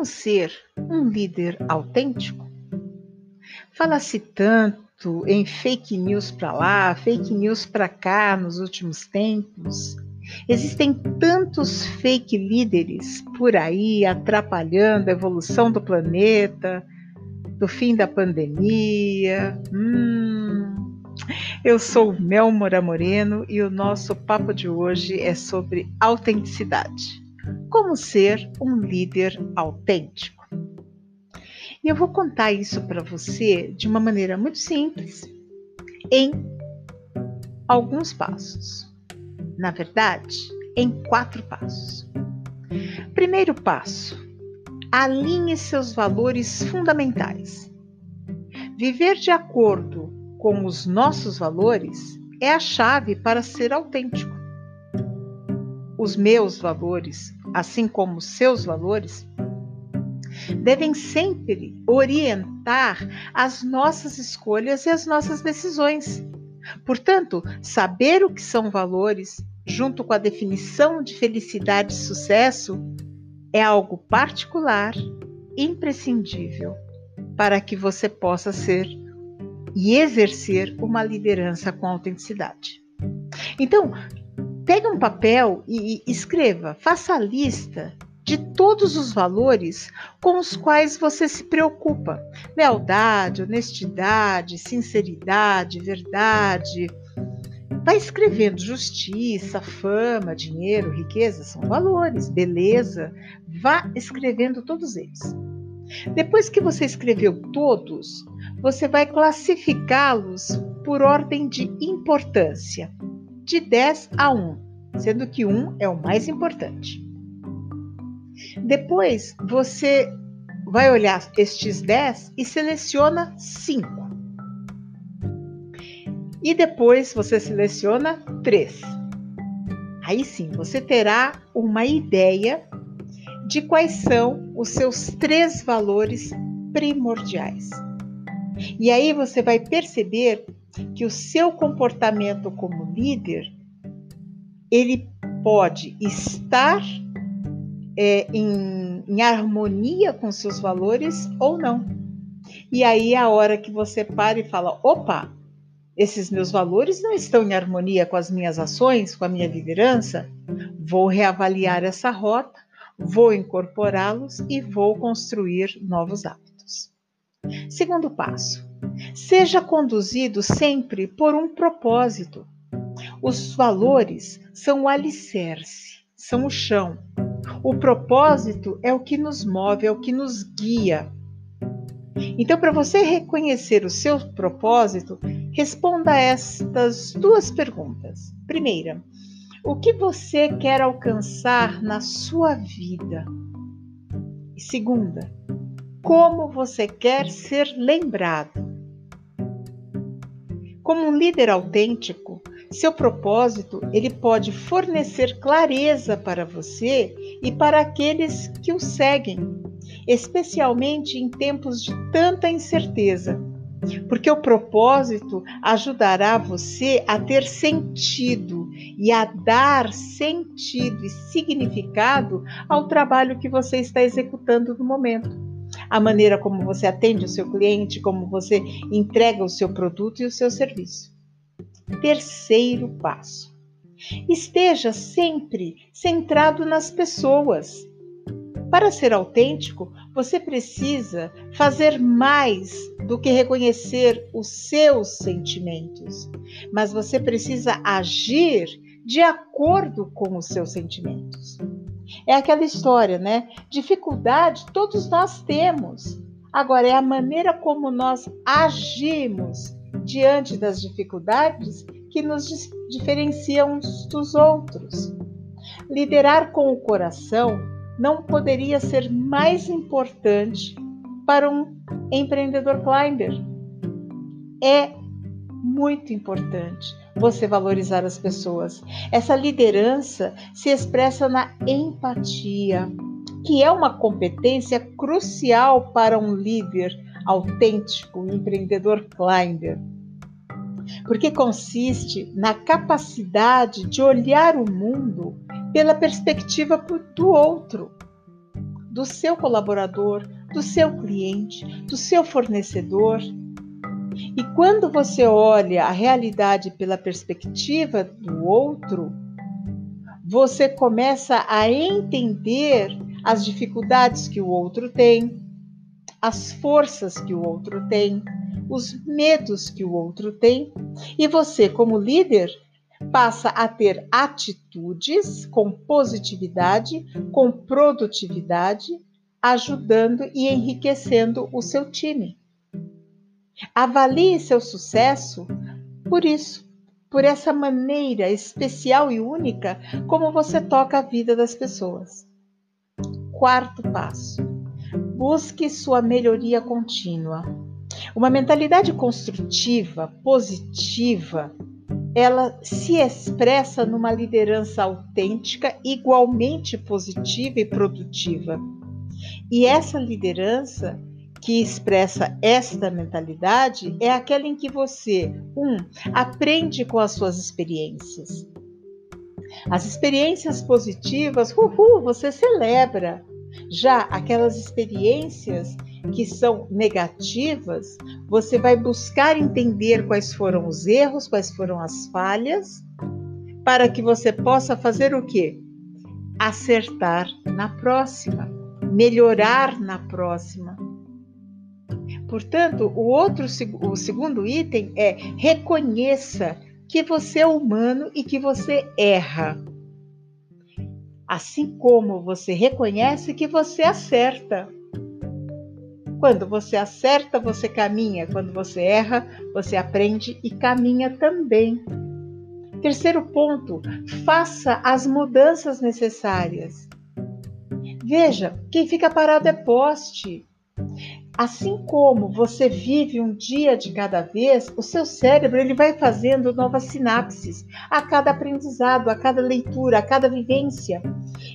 Como ser um líder autêntico? Fala-se tanto em fake news para lá, fake news para cá nos últimos tempos. Existem tantos fake líderes por aí atrapalhando a evolução do planeta, do fim da pandemia. Hum, eu sou Mel Mora Moreno e o nosso papo de hoje é sobre autenticidade. Como ser um líder autêntico? E eu vou contar isso para você de uma maneira muito simples, em alguns passos. Na verdade, em quatro passos. Primeiro passo: alinhe seus valores fundamentais. Viver de acordo com os nossos valores é a chave para ser autêntico os meus valores, assim como seus valores, devem sempre orientar as nossas escolhas e as nossas decisões. Portanto, saber o que são valores, junto com a definição de felicidade e sucesso, é algo particular, imprescindível, para que você possa ser e exercer uma liderança com autenticidade. Então, Pegue um papel e escreva, faça a lista de todos os valores com os quais você se preocupa: lealdade, honestidade, sinceridade, verdade. Vai escrevendo justiça, fama, dinheiro, riqueza, são valores, beleza. Vá escrevendo todos eles. Depois que você escreveu todos, você vai classificá-los por ordem de importância de 10 a 1, sendo que 1 é o mais importante. Depois você vai olhar estes 10 e seleciona 5. E depois você seleciona 3. Aí sim, você terá uma ideia de quais são os seus três valores primordiais. E aí você vai perceber que o seu comportamento como líder ele pode estar é, em, em harmonia com seus valores ou não. E aí é a hora que você para e fala: opa, esses meus valores não estão em harmonia com as minhas ações, com a minha liderança, vou reavaliar essa rota, vou incorporá-los e vou construir novos hábitos. Segundo passo, Seja conduzido sempre por um propósito. Os valores são o alicerce, são o chão. O propósito é o que nos move, é o que nos guia. Então, para você reconhecer o seu propósito, responda estas duas perguntas. Primeira, o que você quer alcançar na sua vida? E segunda, como você quer ser lembrado? Como um líder autêntico, seu propósito ele pode fornecer clareza para você e para aqueles que o seguem, especialmente em tempos de tanta incerteza, porque o propósito ajudará você a ter sentido e a dar sentido e significado ao trabalho que você está executando no momento a maneira como você atende o seu cliente, como você entrega o seu produto e o seu serviço. Terceiro passo: esteja sempre centrado nas pessoas. Para ser autêntico, você precisa fazer mais do que reconhecer os seus sentimentos, mas você precisa agir de acordo com os seus sentimentos. É aquela história, né? Dificuldade todos nós temos. Agora, é a maneira como nós agimos diante das dificuldades que nos diferenciam uns dos outros. Liderar com o coração não poderia ser mais importante para um empreendedor climber. É muito importante você valorizar as pessoas. Essa liderança se expressa na empatia, que é uma competência crucial para um líder autêntico, um empreendedor climber. Porque consiste na capacidade de olhar o mundo pela perspectiva do outro. do seu colaborador, do seu cliente, do seu fornecedor. E quando você olha a realidade pela perspectiva do outro, você começa a entender as dificuldades que o outro tem, as forças que o outro tem, os medos que o outro tem, e você, como líder, passa a ter atitudes com positividade, com produtividade, ajudando e enriquecendo o seu time. Avalie seu sucesso por isso, por essa maneira especial e única como você toca a vida das pessoas. Quarto passo: busque sua melhoria contínua. Uma mentalidade construtiva, positiva, ela se expressa numa liderança autêntica, igualmente positiva e produtiva. E essa liderança que expressa esta mentalidade é aquela em que você, um, aprende com as suas experiências. As experiências positivas, uhul, você celebra. Já aquelas experiências que são negativas, você vai buscar entender quais foram os erros, quais foram as falhas, para que você possa fazer o quê? Acertar na próxima, melhorar na próxima. Portanto, o outro o segundo item é reconheça que você é humano e que você erra. Assim como você reconhece que você acerta. Quando você acerta, você caminha. Quando você erra, você aprende e caminha também. Terceiro ponto, faça as mudanças necessárias. Veja, quem fica parado é poste. Assim como você vive um dia de cada vez, o seu cérebro ele vai fazendo novas sinapses a cada aprendizado, a cada leitura, a cada vivência.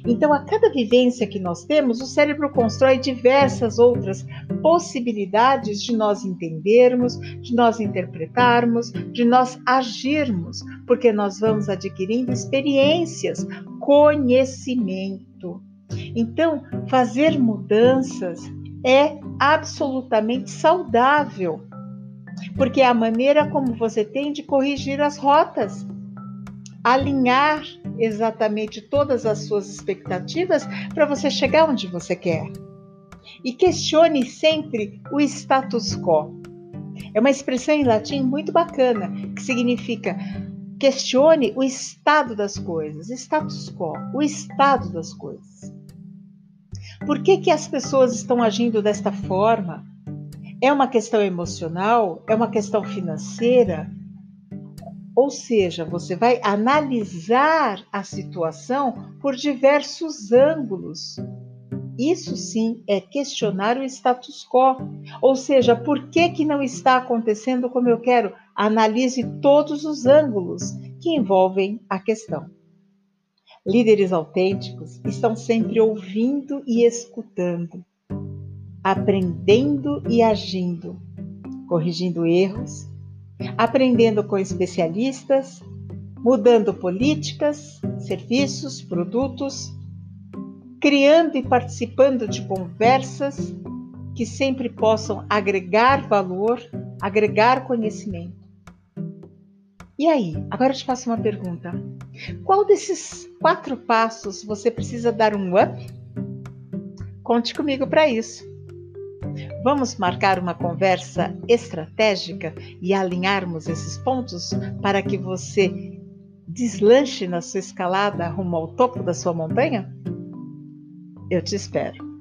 Então, a cada vivência que nós temos, o cérebro constrói diversas outras possibilidades de nós entendermos, de nós interpretarmos, de nós agirmos, porque nós vamos adquirindo experiências, conhecimento. Então, fazer mudanças é absolutamente saudável, porque é a maneira como você tem de corrigir as rotas, alinhar exatamente todas as suas expectativas para você chegar onde você quer. E questione sempre o status quo. É uma expressão em latim muito bacana que significa questione o estado das coisas, status quo, o estado das coisas. Por que, que as pessoas estão agindo desta forma? É uma questão emocional? É uma questão financeira? Ou seja, você vai analisar a situação por diversos ângulos. Isso sim é questionar o status quo. Ou seja, por que, que não está acontecendo como eu quero? Analise todos os ângulos que envolvem a questão. Líderes autênticos estão sempre ouvindo e escutando, aprendendo e agindo, corrigindo erros, aprendendo com especialistas, mudando políticas, serviços, produtos, criando e participando de conversas que sempre possam agregar valor, agregar conhecimento. E aí, agora eu te faço uma pergunta. Qual desses quatro passos você precisa dar um up? Conte comigo para isso. Vamos marcar uma conversa estratégica e alinharmos esses pontos para que você deslanche na sua escalada rumo ao topo da sua montanha? Eu te espero.